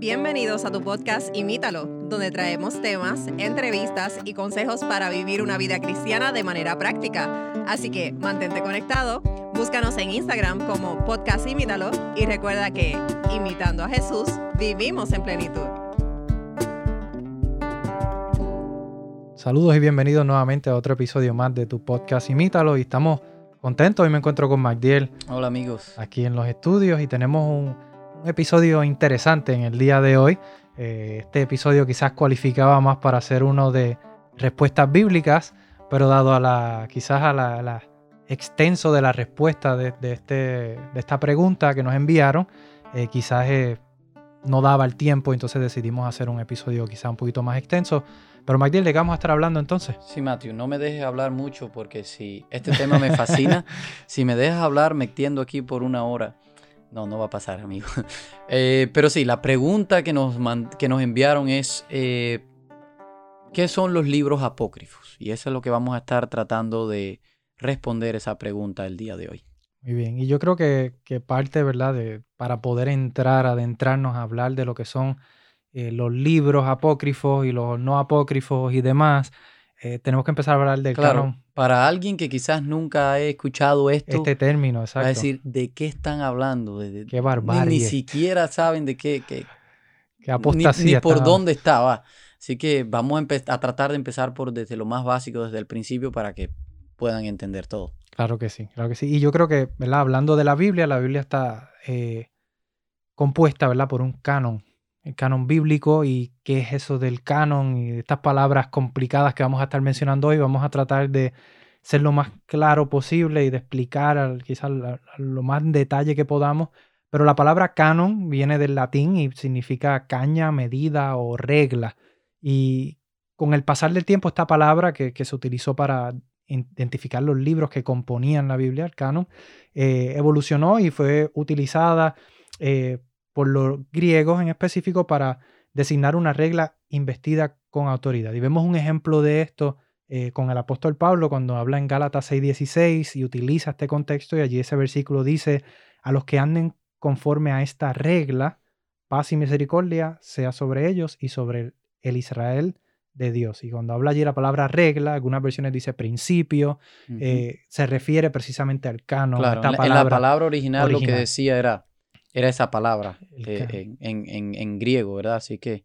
Bienvenidos a tu podcast Imítalo, donde traemos temas, entrevistas y consejos para vivir una vida cristiana de manera práctica. Así que mantente conectado, búscanos en Instagram como podcast Imítalo y recuerda que, imitando a Jesús, vivimos en plenitud. Saludos y bienvenidos nuevamente a otro episodio más de tu podcast Imítalo y estamos contentos. Hoy me encuentro con Magdiel. Hola amigos. Aquí en los estudios y tenemos un un episodio interesante en el día de hoy. Eh, este episodio quizás cualificaba más para ser uno de respuestas bíblicas, pero dado a la quizás a la, extenso de la respuesta de, este, de, esta pregunta que nos enviaron, eh, quizás eh, no daba el tiempo, entonces decidimos hacer un episodio quizás un poquito más extenso. Pero Magdiel, ¿de qué vamos a estar hablando entonces? Sí, Matthew, no me dejes hablar mucho porque si este tema me fascina, si me dejas hablar me extiendo aquí por una hora. No, no va a pasar, amigo. Eh, pero sí, la pregunta que nos, que nos enviaron es, eh, ¿qué son los libros apócrifos? Y eso es lo que vamos a estar tratando de responder esa pregunta el día de hoy. Muy bien, y yo creo que, parte, ¿verdad? De, para poder entrar, adentrarnos a hablar de lo que son eh, los libros apócrifos y los no apócrifos y demás, eh, tenemos que empezar a hablar del claro, Para alguien que quizás nunca ha escuchado esto, este término, exacto. Va a decir, ¿de qué están hablando? De, qué barbarie. Ni, siquiera saben de qué. qué, qué apostasía. Ni, por dónde estaba. Así que vamos a, a, tratar de empezar por desde lo más básico, desde el principio, para que puedan entender todo. Claro que sí, claro que sí. Y yo creo que, ¿verdad? Hablando de la Biblia, la Biblia está eh, compuesta, ¿verdad? Por un canon el canon bíblico y qué es eso del canon y estas palabras complicadas que vamos a estar mencionando hoy. Vamos a tratar de ser lo más claro posible y de explicar quizás lo más detalle que podamos. Pero la palabra canon viene del latín y significa caña, medida o regla. Y con el pasar del tiempo, esta palabra que, se utilizó para identificar los libros que componían la Biblia, el canon, eh, evolucionó y fue utilizada eh, por los griegos en específico para designar una regla investida con autoridad. Y vemos un ejemplo de esto eh, con el apóstol Pablo cuando habla en Gálatas 6:16 y utiliza este contexto y allí ese versículo dice, a los que anden conforme a esta regla, paz y misericordia sea sobre ellos y sobre el Israel de Dios. Y cuando habla allí la palabra regla, algunas versiones dice principio, eh, se refiere precisamente al canon. Claro, en la palabra original, lo que decía era era esa palabra eh, en, griego, ¿verdad? Así que...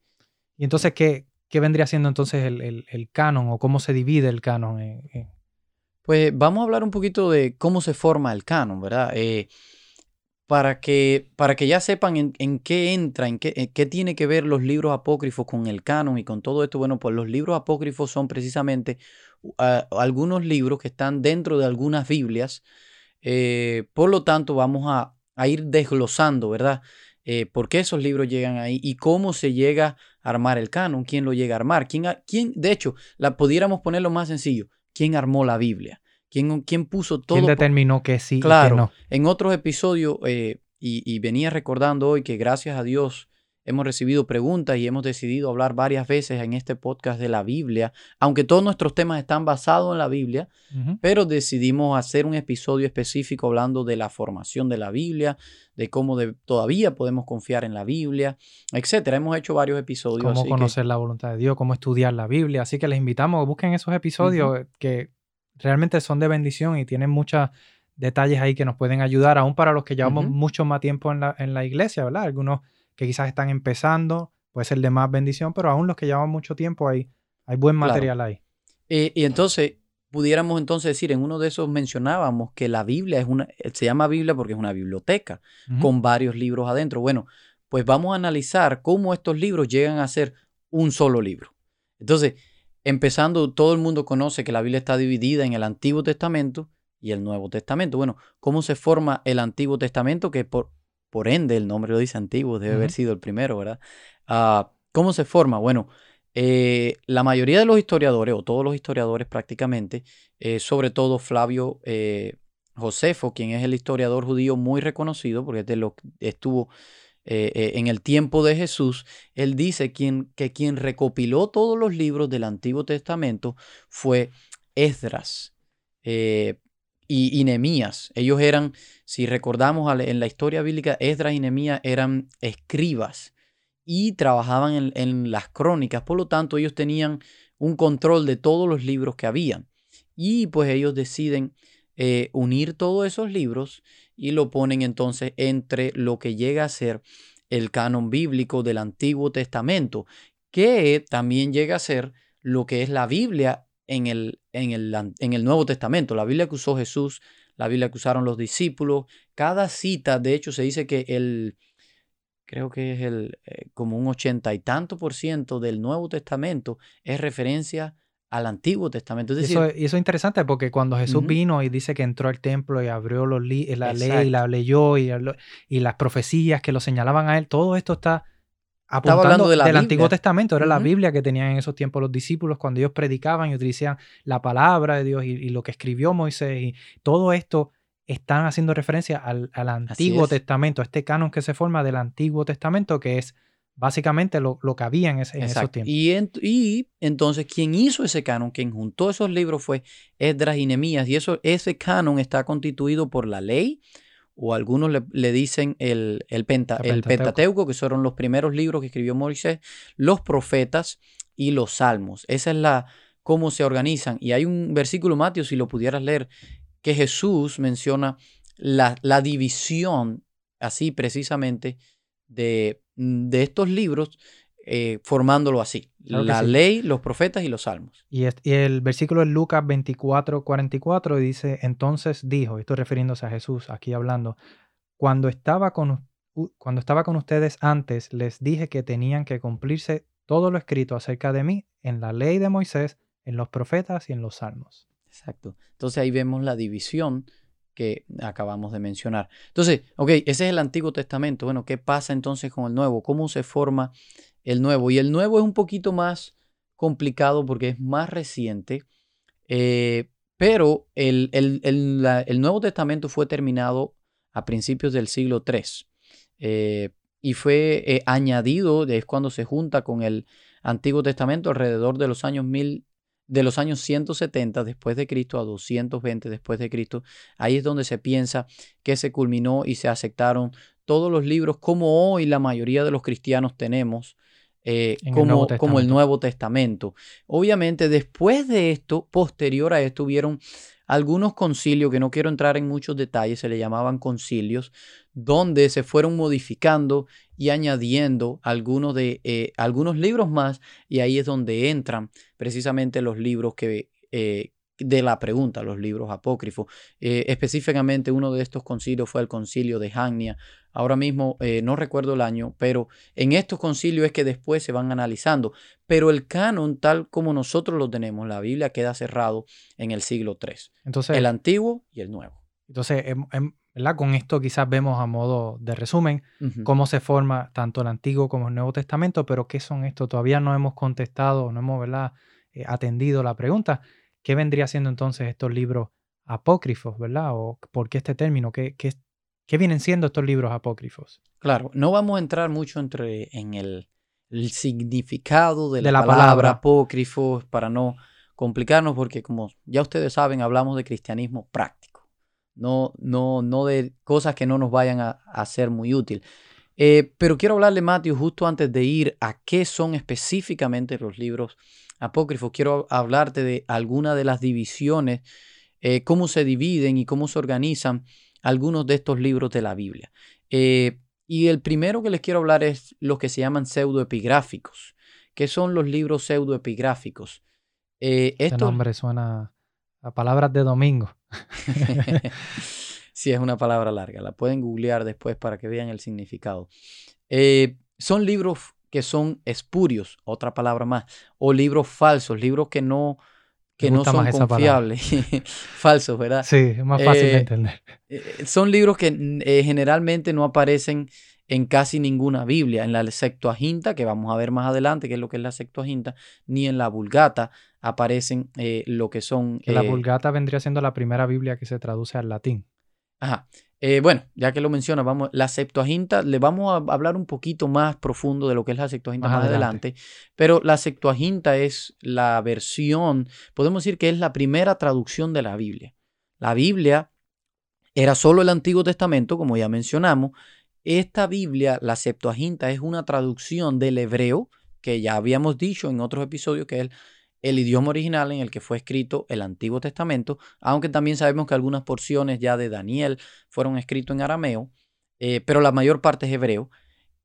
¿Y entonces qué, qué vendría siendo entonces el, canon o cómo se divide el canon? Pues vamos a hablar un poquito de cómo se forma el canon, ¿verdad? Eh, para, que, para que ya sepan en, qué entra, en qué, qué, tiene que ver los libros apócrifos con el canon y con todo esto. Bueno, pues los libros apócrifos son precisamente algunos libros que están dentro de algunas Biblias. Eh, por lo tanto, vamos a a ir desglosando, ¿verdad? Eh, por qué esos libros llegan ahí y cómo se llega a armar el canon, quién lo llega a armar, quién, quién de hecho, la pudiéramos ponerlo más sencillo, quién armó la Biblia, quién, quién puso todo. ¿Quién determinó que sí claro, y que no? En otros episodios, eh, y, y, venía recordando hoy que gracias a Dios Hemos recibido preguntas y hemos decidido hablar varias veces en este podcast de la Biblia, aunque todos nuestros temas están basados en la Biblia, pero decidimos hacer un episodio específico hablando de la formación de la Biblia, de cómo todavía podemos confiar en la Biblia, etcétera. Hemos hecho varios episodios. Cómo conocer la voluntad de Dios, cómo estudiar la Biblia. Así que les invitamos a busquen esos episodios que realmente son de bendición y tienen muchos detalles ahí que nos pueden ayudar, aún para los que llevamos mucho más tiempo en la, en la iglesia, ¿verdad? Algunos que quizás están empezando, puede ser de más bendición, pero aún los que llevan mucho tiempo hay, hay buen material ahí. Eh, y entonces, pudiéramos entonces decir, en uno de esos mencionábamos que la Biblia es una, se llama Biblia porque es una biblioteca con varios libros adentro. Bueno, pues vamos a analizar cómo estos libros llegan a ser un solo libro. Entonces, empezando, todo el mundo conoce que la Biblia está dividida en el Antiguo Testamento y el Nuevo Testamento. Bueno, ¿cómo se forma el Antiguo Testamento? Que por, por ende el nombre lo dice antiguo, debe haber sido el primero, ¿verdad? Ah, ¿Cómo se forma? Bueno, eh, la mayoría de los historiadores, o todos los historiadores prácticamente, eh, sobre todo Flavio eh, Josefo, quien es el historiador judío muy reconocido, porque lo, estuvo en el tiempo de Jesús, él dice quien, que quien recopiló todos los libros del Antiguo Testamento fue Esdras y, Nehemías. Ellos eran, si recordamos en la historia bíblica, Esdras y Nehemías eran escribas y trabajaban en, las crónicas, por lo tanto ellos tenían un control de todos los libros que habían. Y pues ellos deciden eh, unir todos esos libros y lo ponen entonces entre lo que llega a ser el canon bíblico del Antiguo Testamento, que también llega a ser lo que es la Biblia en el, en el, en el Nuevo Testamento, la Biblia que usó Jesús, la Biblia que usaron los discípulos. Cada cita, de hecho, se dice que el, creo que es el, eh, como un ochenta y tanto por ciento del Nuevo Testamento es referencia al Antiguo Testamento. y eso es interesante porque cuando Jesús vino y dice que entró al templo y abrió los la ley y la leyó y, y, las profecías que lo señalaban a él, todo esto está apuntando de del Antiguo Testamento. Era la Biblia que tenían en esos tiempos los discípulos cuando ellos predicaban y utilizaban la palabra de Dios y, lo que escribió Moisés. Y todo esto están haciendo referencia al, Antiguo Testamento, este canon que se forma del Antiguo Testamento, que es básicamente lo, que había en, ese, esos tiempos. Y, entonces, quien hizo ese canon, quien juntó esos libros fue Esdras y Nemías. Y eso, ese canon está constituido por la ley, o algunos le, dicen el, el, Pentateuco, que fueron los primeros libros que escribió Moisés, los profetas y los salmos. Esa es la cómo se organizan. Y hay un versículo, Mateo, si lo pudieras leer, que Jesús menciona la, la división, así precisamente, de, de estos libros, eh, formándolo así. la ley, los profetas y los salmos. Y, el versículo es Lucas 24, 44 dice, entonces dijo, estoy refiriéndose a Jesús aquí hablando, cuando estaba con, cuando estaba con ustedes antes, les dije que tenían que cumplirse todo lo escrito acerca de mí en la ley de Moisés, en los profetas y en los salmos. Exacto. Entonces ahí vemos la división que acabamos de mencionar. Entonces, ok, ese es el Antiguo Testamento. Bueno, ¿qué pasa entonces con el Nuevo? ¿Cómo se forma el Nuevo? Y el Nuevo es un poquito más complicado porque es más reciente, eh, pero el, Nuevo Testamento fue terminado a principios del siglo III eh, y fue eh, añadido, es cuando se junta con el Antiguo Testamento alrededor de los años 1000 de los años 170 después de Cristo a 220 después de Cristo, ahí es donde se piensa que se culminó y se aceptaron todos los libros como hoy la mayoría de los cristianos tenemos. Eh, como, el como, el Nuevo Testamento. Obviamente, después de esto, posterior a esto, hubieron algunos concilios, que no quiero entrar en muchos detalles, se le llamaban concilios, donde se fueron modificando y añadiendo algunos, de, eh, algunos libros más y ahí es donde entran precisamente los libros que, eh, de la pregunta, los libros apócrifos. Eh, específicamente uno de estos concilios fue el concilio de Jagnia. Ahora mismo no recuerdo el año, pero en estos concilios es que después se van analizando. Pero el canon, tal como nosotros lo tenemos, la Biblia queda cerrado en el siglo III. Entonces, el antiguo y el nuevo. Entonces, em, em, con esto quizás vemos a modo de resumen cómo se forma tanto el Antiguo como el Nuevo Testamento, pero ¿qué son estos? Todavía no hemos contestado, no hemos ¿verdad? Eh, atendido la pregunta. ¿Qué vendría siendo entonces estos libros apócrifos, verdad? ¿O por qué este término? ¿Qué, qué, qué vienen siendo estos libros apócrifos? Claro, no vamos a entrar mucho entre, en el, significado de la, palabra, palabra apócrifo para no complicarnos, porque como ya ustedes saben, hablamos de cristianismo práctico no, no, no de cosas que no nos vayan a, ser muy útil. Eh, pero quiero hablarle, Matthew, justo antes de ir a qué son específicamente los libros apócrifos. Quiero hablarte de alguna de las divisiones, eh, cómo se dividen y cómo se organizan algunos de estos libros de la Biblia. Eh, y el primero que les quiero hablar es los que se llaman pseudoepigráficos. ¿Qué son los libros pseudoepigráficos? este nombre suena a palabras de domingo. sí, es una palabra larga. La pueden googlear después para que vean el significado. Eh, son libros que son espurios, otra palabra más, o libros falsos, libros que no, que no son confiables, falsos, ¿verdad? Sí, es más fácil de eh, entender. Eh, son libros que generalmente no aparecen en casi ninguna Biblia, en la Septuaginta, que vamos a ver más adelante, que es lo que es la Septuaginta, ni en la Vulgata aparecen lo que son... la Vulgata vendría siendo la primera Biblia que se traduce al latín. Ajá. Eh, bueno, ya que lo menciona, vamos, la Septuaginta, le vamos a hablar un poquito más profundo de lo que es la Septuaginta más, adelante. pero la Septuaginta es la versión, podemos decir que es la primera traducción de la Biblia. La Biblia era solo el Antiguo Testamento, como ya mencionamos, esta Biblia, la Septuaginta, es una traducción del hebreo, que ya habíamos dicho en otros episodios que es el, idioma original en el que fue escrito el Antiguo Testamento, aunque también sabemos que algunas porciones ya de Daniel fueron escritas en arameo, eh, pero la mayor parte es hebreo.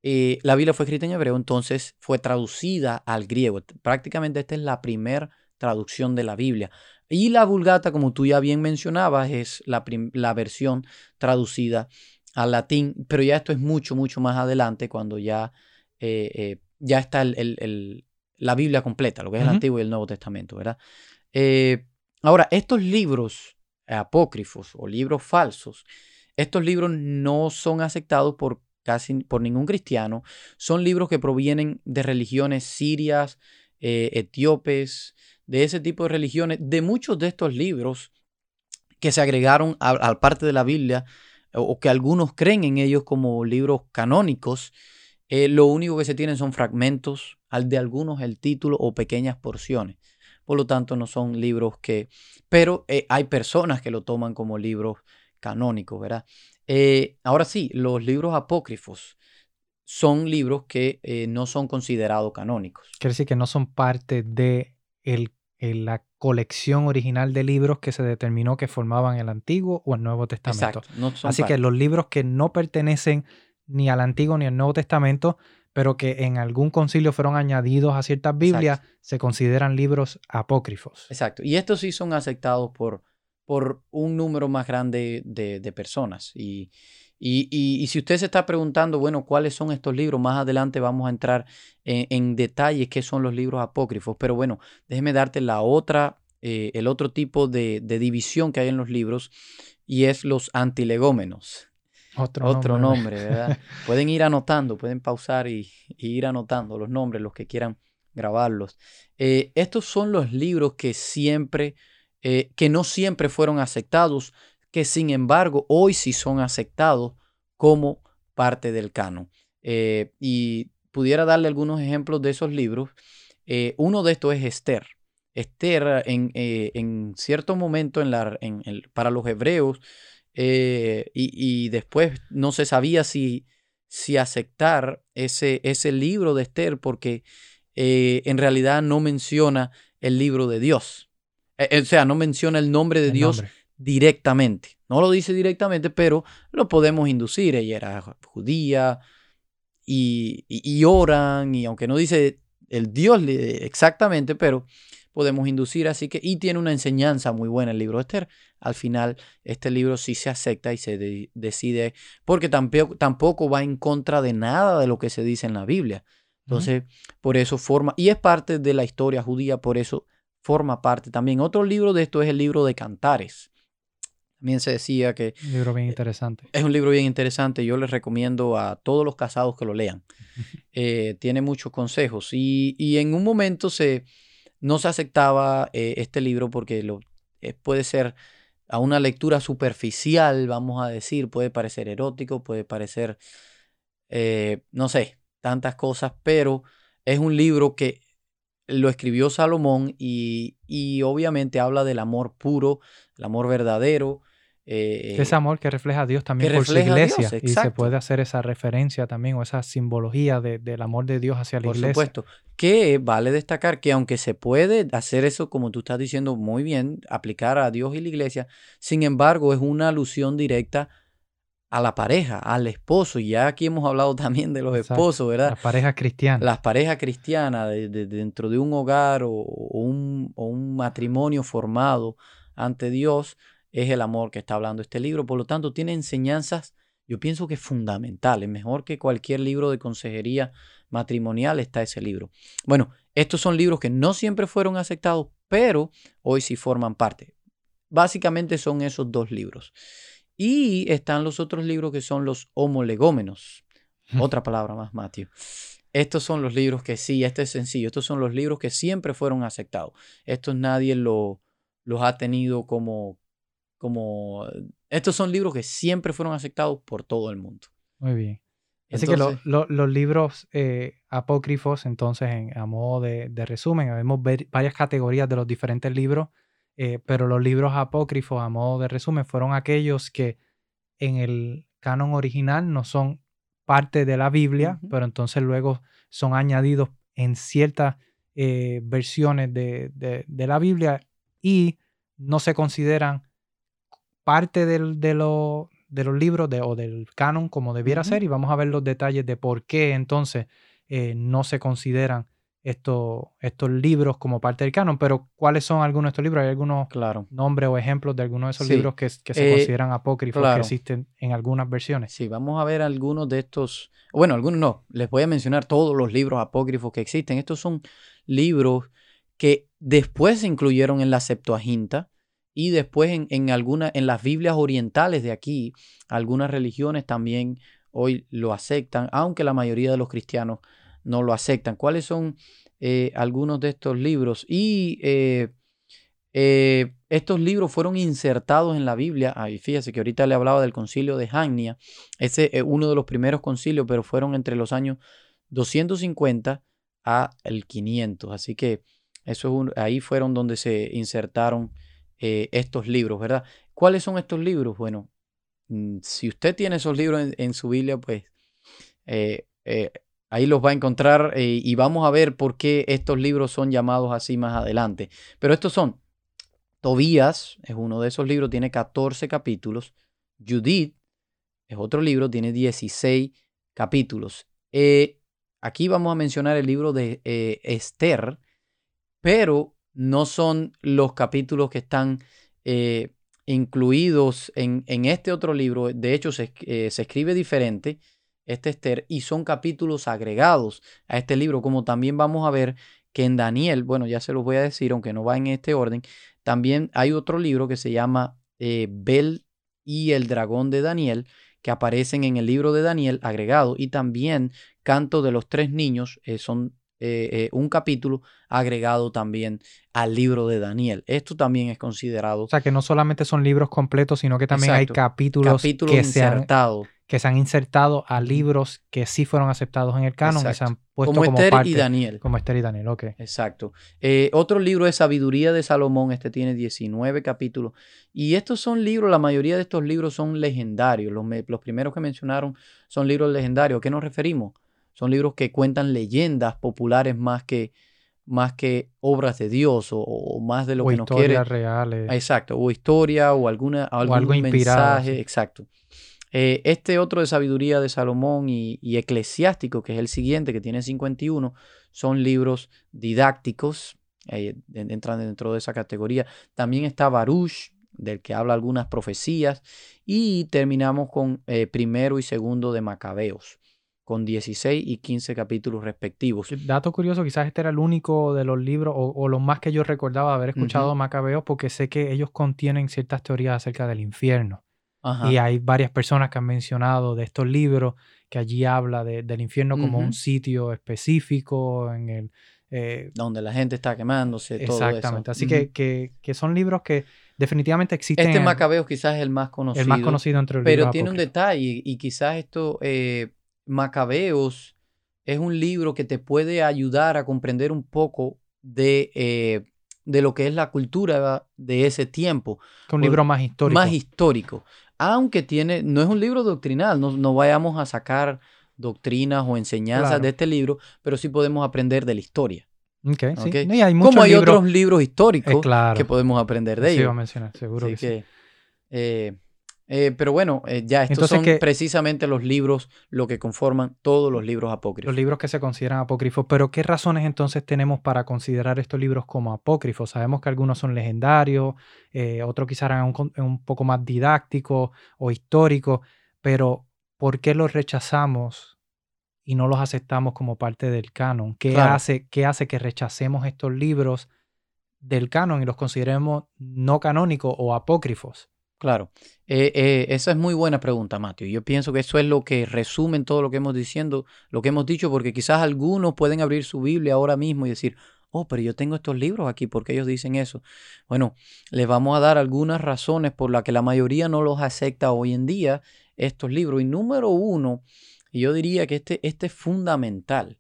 Eh, la Biblia fue escrita en hebreo, entonces fue traducida al griego. Prácticamente esta es la primera traducción de la Biblia. Y la Vulgata, como tú ya bien mencionabas, es la, la versión traducida al latín, pero ya esto es mucho, mucho más adelante, cuando ya, eh, ya está el, la Biblia completa, lo que es el Antiguo y el Nuevo Testamento, ¿verdad? Eh, ahora, estos libros apócrifos o libros falsos, estos libros no son aceptados por casi por ningún cristiano, son libros que provienen de religiones sirias, etíopes, de ese tipo de religiones, de muchos de estos libros que se agregaron al parte de la Biblia, o que algunos creen en ellos como libros canónicos, eh, lo único que se tienen son fragmentos, al de algunos el título o pequeñas porciones. Por lo tanto, no son libros que... Pero eh, hay personas que lo toman como libros canónicos, ¿verdad? Eh, ahora sí, los libros apócrifos son libros que no son considerados canónicos. Quiere decir que no son parte de el la colección original de libros que se determinó que formaban el Antiguo o el Nuevo Testamento. Así que los libros que no pertenecen ni al Antiguo ni al Nuevo Testamento, pero que en algún concilio fueron añadidos a ciertas Biblias, se consideran libros apócrifos. Exacto. Y estos sí son aceptados por, por un número más grande de, de personas. Y, y, si usted se está preguntando, bueno, ¿cuáles son estos libros? Más adelante vamos a entrar en, en detalles qué son los libros apócrifos. Pero bueno, déjeme darte la otra, eh, el otro tipo de, división que hay en los libros y es los antilegómenos. Otro, otro nombre, ¿verdad? pueden ir anotando, pueden pausar y, ir anotando los nombres, los que quieran grabarlos. Eh, estos son los libros que siempre, eh, que no siempre fueron aceptados que sin embargo hoy sí son aceptados como parte del canon. Eh, y pudiera darle algunos ejemplos de esos libros. Uno de estos es Esther. Esther en, en cierto momento en la, en para los hebreos y, después no se sabía si, si aceptar ese, ese libro de Esther porque en realidad no menciona el libro de Dios. o sea, no menciona el nombre de Dios directamente. No lo dice directamente, pero lo podemos inducir. Ella era judía y, oran, y aunque no dice el Dios exactamente, pero podemos inducir. Así que, y tiene una enseñanza muy buena el libro de Esther. Al final, este libro sí se acepta y se decide, porque tampoco, tampoco va en contra de nada de lo que se dice en la Biblia. Entonces, por eso forma, y es parte de la historia judía, por eso forma parte también. Otro libro de esto es el libro de Cantares. También se decía que... Un libro bien eh, interesante. Es un libro bien interesante. Yo les recomiendo a todos los casados que lo lean. Eh, tiene muchos consejos. Y, en un momento se, no se aceptaba eh, este libro porque lo, puede ser a una lectura superficial, vamos a decir. Puede parecer erótico, puede parecer, no sé, tantas cosas. Pero es un libro que lo escribió Salomón y, y obviamente habla del amor puro, el amor verdadero, eh, ese amor que refleja a Dios también por su iglesia. y se puede hacer esa referencia también o esa simbología del amor de Dios hacia la iglesia. Por supuesto. Que vale destacar que aunque se puede hacer eso, como tú estás diciendo muy bien, aplicar a Dios y la iglesia, sin embargo es una alusión directa a la pareja, al esposo. Y ya aquí hemos hablado también de los esposos, ¿verdad? Las parejas cristianas. Las parejas cristianas dentro de un hogar o, un, o un matrimonio formado ante Dios es el amor que está hablando este libro. Por lo tanto, tiene enseñanzas, yo pienso que fundamentales. Mejor que cualquier libro de consejería matrimonial está ese libro. Bueno, estos son libros que no siempre fueron aceptados, pero hoy sí forman parte. Básicamente son esos dos libros. Y están los otros libros que son los homolegómenos. Otra palabra más, Matthew. Estos son los libros que sí, este es sencillo. Estos son los libros que siempre fueron aceptados. Estos nadie lo, los ha tenido como, como estos son libros que siempre fueron aceptados por todo el mundo. Muy bien. Así que los libros eh, apócrifos, entonces, en, a modo de, resumen, vemos varias categorías de los diferentes libros, eh, pero los libros apócrifos, a modo de resumen, fueron aquellos que en el canon original no son parte de la Biblia, pero entonces luego son añadidos en ciertas eh, versiones de, la Biblia y no se consideran parte del, de, de, los libros o del canon como debiera ser y vamos a ver los detalles de por qué entonces eh, no se consideran estos, estos libros como parte del canon, pero ¿cuáles son algunos de estos libros? ¿Hay algunos nombres o ejemplos de algunos de esos libros que, se eh, consideran apócrifos que existen en algunas versiones? Sí, vamos a ver algunos de estos, bueno, algunos no, les voy a mencionar todos los libros apócrifos que existen. Estos son libros que después se incluyeron en la Septuaginta y después en, en, en las Biblias orientales de aquí, algunas religiones también hoy lo aceptan, aunque la mayoría de los cristianos no lo aceptan. ¿Cuáles son eh, algunos de estos libros? Y eh, eh, estos libros fueron insertados en la Biblia. Ahí fíjese que ahorita le hablaba del concilio de Jagnia. Ese es uno de los primeros concilios, pero fueron entre los años 250 a el 500. Así que eso es ahí fueron donde se insertaron estos libros, ¿verdad? ¿Cuáles son estos libros? Bueno, mm, si usted tiene esos libros en, su Biblia, pues Ahí los va a encontrar eh, y vamos a ver por qué estos libros son llamados así más adelante. Pero estos son, Tobías es uno de esos libros, tiene 14 capítulos. Judith es otro libro, tiene 16 capítulos. Eh, aquí vamos a mencionar el libro de eh, Esther, pero no son los capítulos que están incluidos en, en, este otro libro. De hecho, se, se escribe diferente este Esther y son capítulos agregados a este libro, como también vamos a ver que en Daniel, bueno, ya se los voy a decir, aunque no va en este orden, también hay otro libro que se llama eh, Bel y el dragón de Daniel, que aparecen en el libro de Daniel agregado, y también Canto de los tres niños, eh, son eh, un capítulo agregado también al libro de Daniel. Esto también es considerado. O sea, que no solamente son libros completos, sino que también hay capítulos, capítulos que insertados que se han insertado a libros que sí fueron aceptados en el canon y se han puesto como, como Esther y Daniel. Como Esther y Daniel, ok. Exacto. Eh, otro libro es Sabiduría de Salomón, este tiene 19 capítulos. Y estos son libros, la mayoría de estos libros son legendarios. Los, los primeros que mencionaron son libros legendarios. ¿A qué nos referimos? Son libros que cuentan leyendas populares más que, más que obras de Dios o, más de lo que nos quiere. historias reales. Exacto, o historia o alguna algún algo mensaje, exacto. Eh, este otro de sabiduría de Salomón y, eclesiástico, que es el siguiente, que tiene 51, son libros didácticos, eh, entran dentro de esa categoría. También está Baruch, del que habla algunas profecías, y terminamos con eh, primero y segundo de Macabeos con 16 y 15 capítulos respectivos. Dato curioso, quizás este era el único de los libros o, o los más que yo recordaba haber escuchado Macabeos porque sé que ellos contienen ciertas teorías acerca del infierno. Y hay varias personas que han mencionado de estos libros que allí habla del infierno como un sitio específico en el... Eh, Donde la gente está quemándose. Exactamente. Todo eso. Así que, que, son libros que definitivamente existen. Este Macabeo quizás es el más conocido. El más conocido entre los Pero tiene un detalle y quizás esto, eh, Macabeos es un libro que te puede ayudar a comprender un poco de, eh, de lo que es la cultura de ese tiempo. Es un libro más histórico. Más histórico aunque tiene, no es un libro doctrinal, no, vayamos a sacar doctrinas o enseñanzas de este libro, pero sí podemos aprender de la historia. Okay, Sí. hay Como hay otros libros históricos eh, que podemos aprender de ellos. Sí, iba a mencionar, seguro que, sí. Eh, eh, pero bueno, eh, ya estos son precisamente los libros lo que conforman todos los libros apócrifos. Los libros que se consideran apócrifos. Pero ¿qué razones entonces tenemos para considerar estos libros como apócrifos? Sabemos que algunos son legendarios, eh, otros quizás eran un, poco más didácticos o históricos, pero ¿por qué los rechazamos y no los aceptamos como parte del canon? ¿Qué, hace, ¿Qué hace que rechacemos estos libros del canon y los consideremos no canónicos o apócrifos? Claro, eh, eh, esa es muy buena pregunta, Mateo. Yo pienso que eso es lo que resume todo lo que hemos diciendo, lo que hemos dicho, porque quizás algunos pueden abrir su Biblia ahora mismo y decir, oh, pero yo tengo estos libros aquí, ¿por qué ellos dicen eso? Bueno, les vamos a dar algunas razones por las que la mayoría no los acepta hoy en día estos libros. Y número uno, yo diría que este, este es fundamental.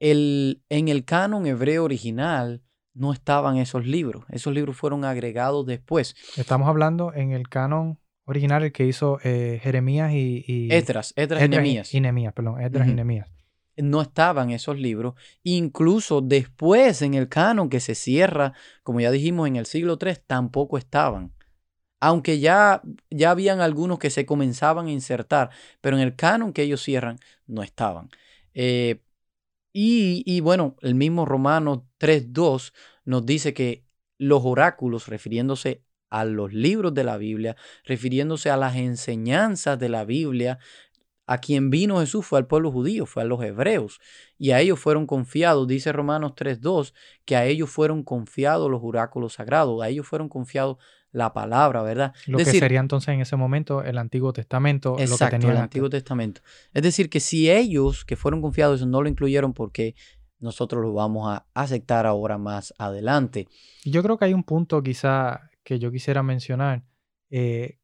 El, en el canon hebreo original, no estaban esos libros. Esos libros fueron agregados después. Estamos hablando en el canon original el que hizo eh, Jeremías y, y Esdras, Esdras y Nehemías, perdón, Esdras y no estaban esos libros. Incluso después en el canon que se cierra, como ya dijimos en el siglo III, tampoco estaban. Aunque ya, ya habían algunos que se comenzaban a insertar, pero en el canon que ellos cierran no estaban. Eh, y, y bueno, el mismo Romanos 3.2 nos dice que los oráculos, refiriéndose a los libros de la Biblia, refiriéndose a las enseñanzas de la Biblia, a quien vino Jesús fue al pueblo judío, fue a los hebreos, y a ellos fueron confiados, dice Romanos 3.2, que a ellos fueron confiados los oráculos sagrados, a ellos fueron confiados la palabra, ¿verdad? Lo Es que sería entonces en ese momento el Antiguo Testamento, lo que Exacto, el antes. Antiguo Testamento. Es decir, que si ellos que fueron confiados no lo incluyeron, porque nosotros lo vamos a aceptar ahora más adelante. Yo creo que hay un punto quizá que yo quisiera mencionar, eh,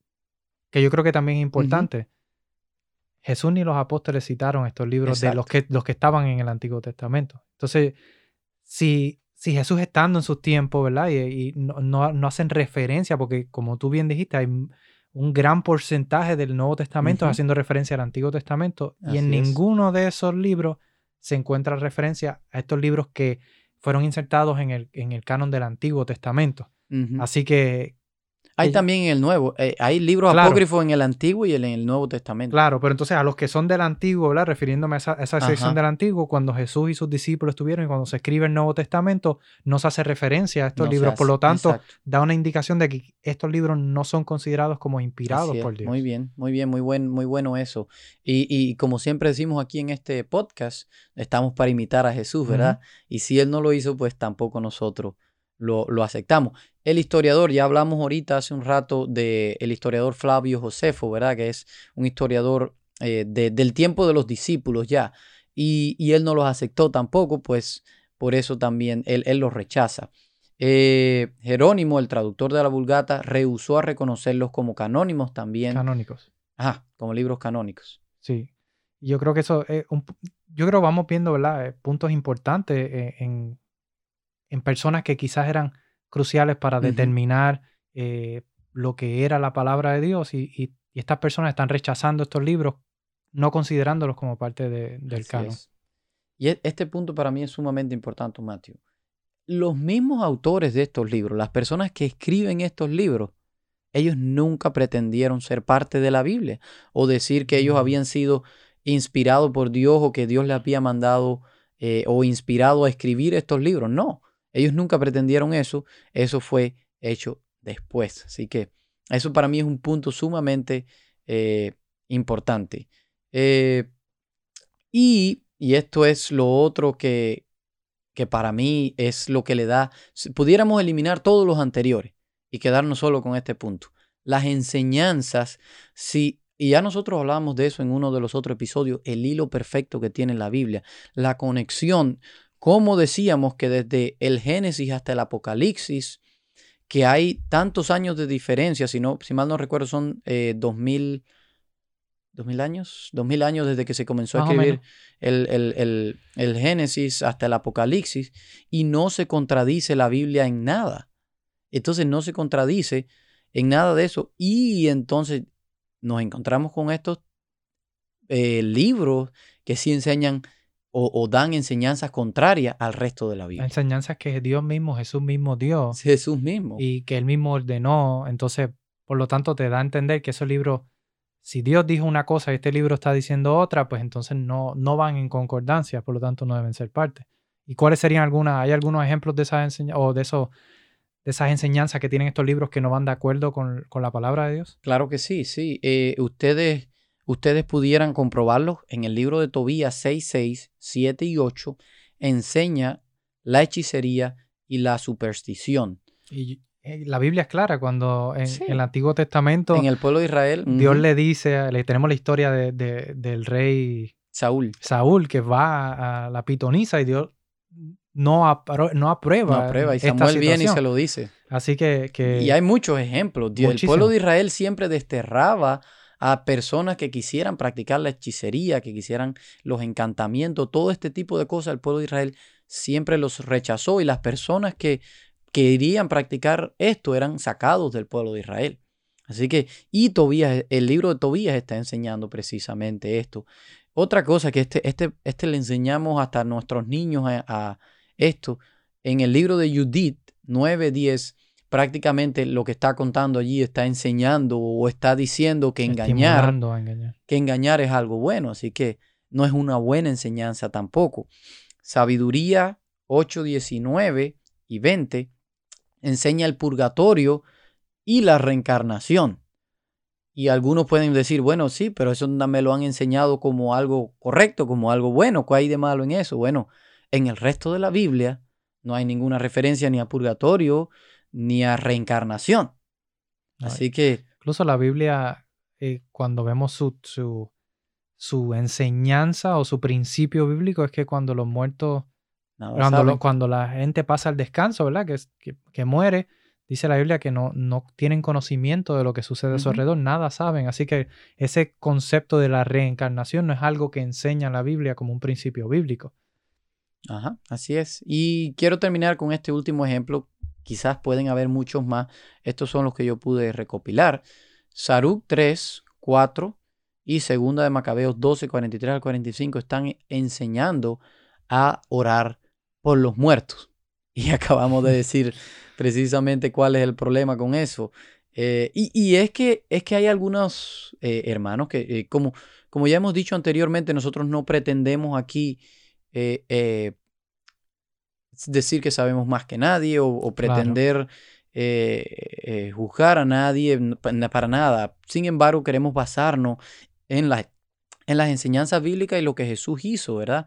que yo creo que también es importante. Jesús ni los apóstoles citaron estos libros de los que, los que estaban en el Antiguo Testamento. Entonces, si, si Jesús estando en sus tiempos, ¿verdad? Y, y no, no- no hacen referencia, porque como tú bien dijiste, hay un gran porcentaje del Nuevo Testamento haciendo referencia al Antiguo Testamento, y en es. ninguno de esos libros se encuentra referencia a estos libros que fueron insertados en el, en el canon del Antiguo Testamento. Así que, Hay también en el Nuevo, eh, hay libros Claro. apócrifos en el Antiguo y en el Nuevo Testamento. claro, pero entonces a los que son del Antiguo, ¿verdad? Refiriéndome a esa, a esa sección del Antiguo, cuando Jesús y sus discípulos estuvieron y cuando se escribe el Nuevo Testamento, no se hace referencia a estos No libros. Por lo tanto, exacto. da una indicación de que estos libros no son considerados como inspirados por Dios. Muy bien, muy bien, muy, buen, muy bueno eso. Y, y como siempre decimos aquí en este podcast, estamos para imitar a Jesús, ¿verdad? Y si Él no lo hizo, pues tampoco nosotros lo, lo aceptamos. El historiador, ya hablamos ahorita hace un rato del historiador Flavio Josefo, ¿verdad? Que es un historiador eh, de- del tiempo de los discípulos ya. Y, y él no los aceptó tampoco, pues por eso también él, él los rechaza. Eh, Jerónimo, el traductor de la Vulgata, rehusó a reconocerlos como canónimos también. Canónicos. Ajá, como libros canónicos. Sí. Yo creo que eso es un, yo creo que vamos viendo, ¿verdad? Eh, Puntos importantes eh, en, en personas que quizás eran cruciales para determinar eh, lo que era la palabra de Dios y, y- y estas personas están rechazando estos libros, no considerándolos como parte de- del Así canon. es. Y e- este punto para mí es sumamente importante, Matthew. Los mismos autores de estos libros, las personas que escriben estos libros, ellos nunca pretendieron ser parte de la Biblia o decir que ellos habían sido inspirados por Dios o que Dios les había mandado eh, o inspirado a escribir estos libros. No, ellos nunca pretendieron eso. Eso fue hecho después. Así que eso para mí es un punto sumamente eh, importante. Eh, y, y esto es lo otro que, que para mí es lo que le da, si pudiéramos eliminar todos los anteriores y quedarnos solo con este punto. Las enseñanzas, si, y ya nosotros hablábamos de eso en uno de los otros episodios, el hilo perfecto que tiene la Biblia, la conexión, como decíamos que desde el Génesis hasta el Apocalipsis, que hay tantos años de diferencia, si, no, si mal no recuerdo son eh, 2000, 2000 años, 2000 años desde que se comenzó a Más escribir el, el- el- el Génesis hasta el Apocalipsis y no se contradice la Biblia en nada. Entonces no se contradice en nada de eso y entonces nos encontramos con estos eh, libros que sí enseñan o, o dan enseñanzas contrarias al resto de la Biblia. Enseñanzas que Dios mismo, Jesús mismo dio Jesús mismo. y que él mismo ordenó. Entonces, por lo tanto, te da a entender que esos libros, si Dios dijo una cosa y este libro está diciendo otra, pues entonces no, no van en concordancia, por lo tanto no deben ser parte. ¿Y cuáles serían algunas? ¿Hay algunos ejemplos de esas enseñanzas o de esos de esas enseñanzas que tienen estos libros que no van de acuerdo con, con la palabra de Dios? Claro que sí, sí. Eh, ustedes, ustedes pudieran comprobarlo en el libro de Tobías 6, 6, 7 y 8. Enseña la hechicería y la superstición. Y eh, la Biblia es clara cuando en, Sí. en el Antiguo Testamento En el pueblo de Israel, Dios le dice, le tenemos la historia de- de- del rey Saúl Saúl que va a, la pitonisa y Dios no, apro- no no aprueba, aprueba y Samuel viene y se lo dice. Así que, que Y hay muchos ejemplos. El pueblo de Israel siempre desterraba a personas que quisieran practicar la hechicería, que quisieran los encantamientos, todo este tipo de cosas. El pueblo de Israel siempre los rechazó y las personas que querían practicar esto eran sacados del pueblo de Israel. Así que, y Tobías, el libro de Tobías está enseñando precisamente esto. Otra cosa que este, este, este le enseñamos hasta a nuestros niños a, esto, en el libro de Judith 9.10, prácticamente lo que está contando allí está enseñando o está diciendo que engañar, que engañar es algo bueno, así que no es una buena enseñanza tampoco. Sabiduría 8, 19 y 20 enseña el purgatorio y la reencarnación. Y algunos pueden decir, bueno, sí, pero eso me lo han enseñado como algo correcto, como algo bueno. ¿Qué hay de malo en eso? Bueno, en el resto de la Biblia no hay ninguna referencia ni a purgatorio ni a reencarnación. Así que... Incluso la Biblia, eh, cuando vemos su, su, enseñanza o su principio bíblico, es que cuando los muertos, cuando, cuando, la gente pasa al descanso, ¿verdad? Que, que muere, Dice la Biblia que no, no tienen conocimiento de lo que sucede a su alrededor, nada saben. Así que ese concepto de la reencarnación no es algo que enseña la Biblia como un principio bíblico. Ajá, así es. Y quiero terminar con este último ejemplo. Quizás pueden haber muchos más. Estos son los que yo pude recopilar. Saruk 3, 4 y segunda de Macabeos 12, 43 al 45 están enseñando a orar por los muertos. Y acabamos de decir precisamente cuál es el problema con eso. Eh, y, es, que, es que hay algunos eh, hermanos que, eh, como, como ya hemos dicho anteriormente, nosotros no pretendemos aquí decir que sabemos más que nadie o, pretender juzgar a nadie para nada. Sin embargo, queremos basarnos en, en las enseñanzas bíblicas y lo que Jesús hizo, ¿verdad?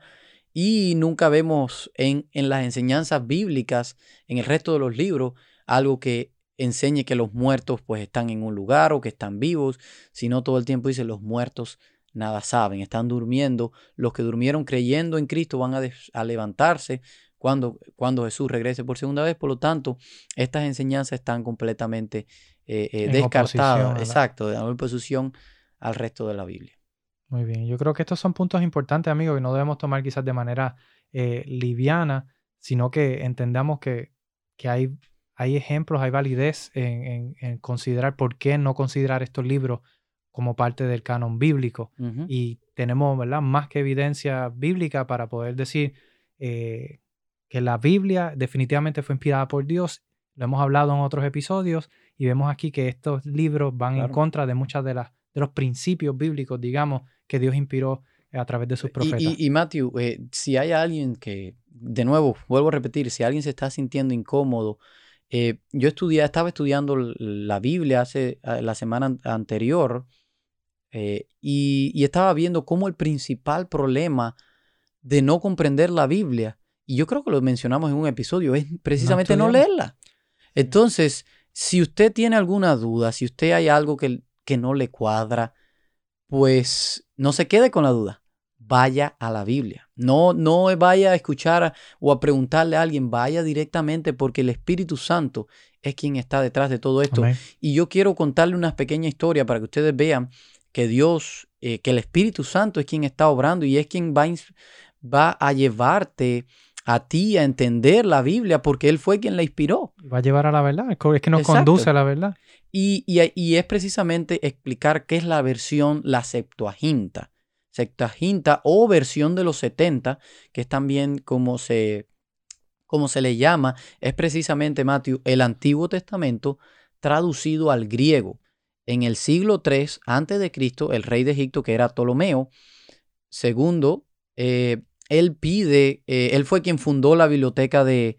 Y nunca vemos en, las enseñanzas bíblicas, en el resto de los libros, algo que enseñe que los muertos pues están en un lugar o que están vivos, sino todo el tiempo dice los muertos nada saben, están durmiendo, los que durmieron creyendo en Cristo van a, levantarse cuando, cuando, Jesús regrese por segunda vez, por lo tanto, estas enseñanzas están completamente eh, eh, descartadas, exacto, de oposición al resto de la Biblia. Muy bien, yo creo que estos son puntos importantes, amigos, que no debemos tomar quizás de manera eh, liviana, sino que entendamos que, hay, hay, ejemplos, hay validez en, considerar por qué no considerar estos libros como parte del canon bíblico. Y tenemos ¿verdad? más que evidencia bíblica para poder decir eh, que la Biblia definitivamente fue inspirada por Dios. Lo hemos hablado en otros episodios y vemos aquí que estos libros van en contra de muchas de, las, de los principios bíblicos, digamos, que Dios inspiró eh, a través de sus profetas. Y, Matthew, eh, si hay alguien que, de nuevo, vuelvo a repetir, si alguien se está sintiendo incómodo, eh, yo estudié, estaba estudiando la Biblia hace la semana anterior y, estaba viendo cómo el principal problema de no comprender la Biblia, y yo creo que lo mencionamos en un episodio, es precisamente no, leerla. Entonces, si usted tiene alguna duda, si usted hay algo que, que no le cuadra, pues no se quede con la duda. Vaya a la Biblia. No, no vaya a escuchar o a preguntarle a alguien. Vaya directamente porque el Espíritu Santo es quien está detrás de todo esto. Y yo quiero contarle una pequeña historia para que ustedes vean que Dios, eh, que el Espíritu Santo es quien está obrando y es quien va, va a llevarte a ti a entender la Biblia porque Él fue quien la inspiró. Va a llevar a la verdad, es que nos conduce a la verdad. Y, y, es precisamente explicar qué es la versión, la Septuaginta. Septuaginta o versión de los 70, que es también como se, como se le llama, es precisamente, Matthew, el Antiguo Testamento traducido al griego. En el siglo III antes de Cristo, el rey de Egipto, que era Ptolomeo, segundo, eh, él pide, eh, él fue quien fundó la biblioteca de,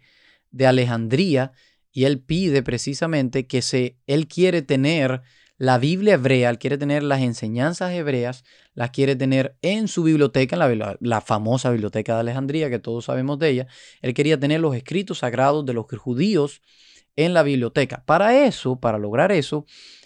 Alejandría y él pide precisamente que se, él quiere tener la Biblia hebrea, él quiere tener las enseñanzas hebreas, las quiere tener en su biblioteca, en la, la, famosa biblioteca de Alejandría, que todos sabemos de ella. Él quería tener los escritos sagrados de los judíos en la biblioteca. Para eso, para lograr eso,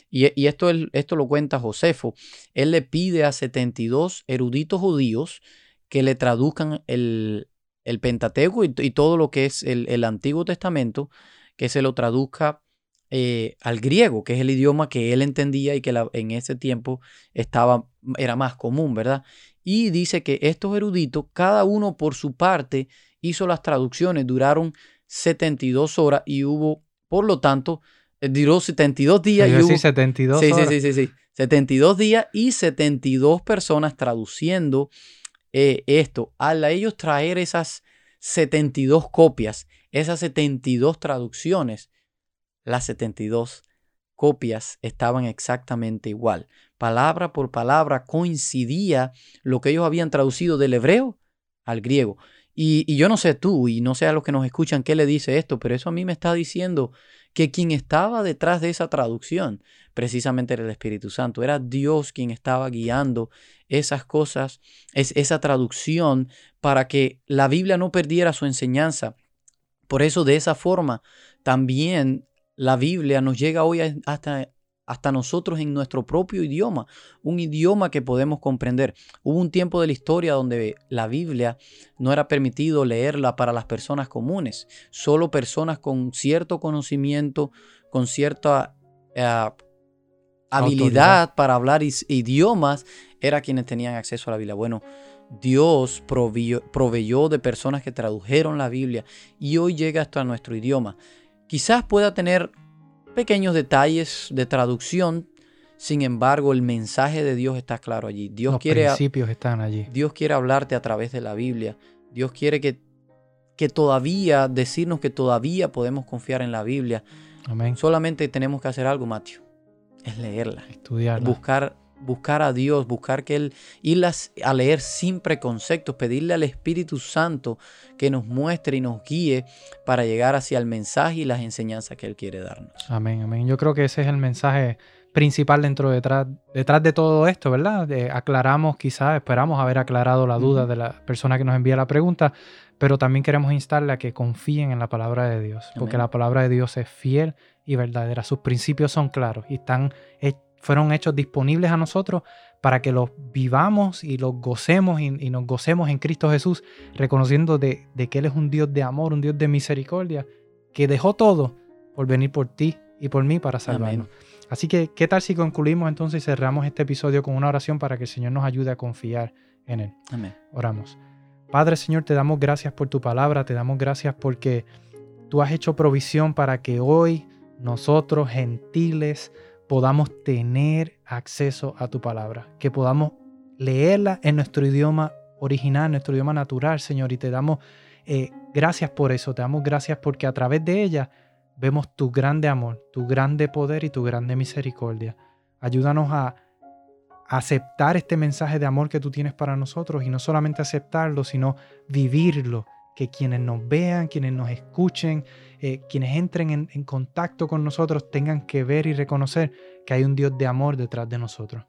y, esto, esto lo cuenta Josefo, él le pide a 72 eruditos judíos que le traduzcan el, el Pentateuco y, todo lo que es el, Antiguo Testamento, que se lo traduzca eh, al griego, que es el idioma que él entendía y que en ese tiempo estaba, era más común, ¿verdad? Y dice que estos eruditos, cada uno por su parte, hizo las traducciones, duraron 72 horas y hubo, por lo tanto, eh, duró 72 días. y 72 sí, Sí, sí, sí, sí. 72 días y 72 personas traduciendo eh, esto. Al ellos traer esas 72 copias, esas 72 traducciones, las 72 copias estaban exactamente igual. Palabra por palabra coincidía lo que ellos habían traducido del hebreo al griego. Y, yo no sé tú, y no sé a los que nos escuchan qué le dice esto, pero eso a mí me está diciendo que quien estaba detrás de esa traducción precisamente era el Espíritu Santo. Era Dios quien estaba guiando esas cosas, es, esa traducción para que la Biblia no perdiera su enseñanza. Por eso de esa forma también la Biblia nos llega hoy hasta, hasta nosotros en nuestro propio idioma, un idioma que podemos comprender. Hubo un tiempo de la historia donde la Biblia no era permitido leerla para las personas comunes, solo personas con cierto conocimiento, con cierta eh, habilidad para hablar idiomas, era quienes tenían acceso a la Biblia. Bueno, Dios proveyó de personas que tradujeron la Biblia y hoy llega hasta nuestro idioma. Quizás pueda tener pequeños detalles de traducción, sin embargo, el mensaje de Dios está claro allí. Dios Los quiere, principios están allí. Dios quiere hablarte a través de la Biblia. Dios quiere que, que todavía, decirnos que todavía podemos confiar en la Biblia. Amén. Solamente tenemos que hacer algo, Mateo. Es leerla. Estudiarla. Buscar buscar a Dios, buscar que Él, irlas a leer sin preconceptos, pedirle al Espíritu Santo que nos muestre y nos guíe para llegar hacia el mensaje y las enseñanzas que Él quiere darnos. Amén, amén. Yo creo que ese es el mensaje principal dentro detrás, detrás de todo esto, ¿verdad? aclaramos quizás, esperamos haber aclarado la duda de la persona que nos envía la pregunta, pero también queremos instarle a que confíen en la palabra de Dios, porque la palabra de Dios es fiel y verdadera. Sus principios son claros y están fueron hechos disponibles a nosotros para que los vivamos y los gocemos y, nos gocemos en Cristo Jesús, reconociendo de, que Él es un Dios de amor, un Dios de misericordia, que dejó todo por venir por ti y por mí para salvarnos. Así que, ¿qué tal si concluimos entonces y cerramos este episodio con una oración para que el Señor nos ayude a confiar en Él? Amén. Oramos. Padre Señor, te damos gracias por tu palabra, te damos gracias porque tú has hecho provisión para que hoy nosotros, gentiles, podamos tener acceso a tu palabra, que podamos leerla en nuestro idioma original, nuestro idioma natural, Señor, y te damos eh, gracias por eso, te damos gracias porque a través de ella vemos tu grande amor, tu grande poder y tu grande misericordia. Ayúdanos a aceptar este mensaje de amor que tú tienes para nosotros y no solamente aceptarlo, sino vivirlo que quienes nos vean, quienes nos escuchen, eh, quienes entren en, en contacto con nosotros tengan que ver y reconocer que hay un Dios de amor detrás de nosotros.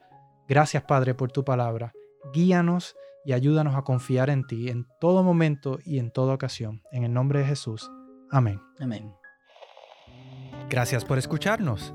Gracias Padre por tu palabra. Guíanos y ayúdanos a confiar en ti en todo momento y en toda ocasión. En el nombre de Jesús. Amén. Amén. Gracias por escucharnos.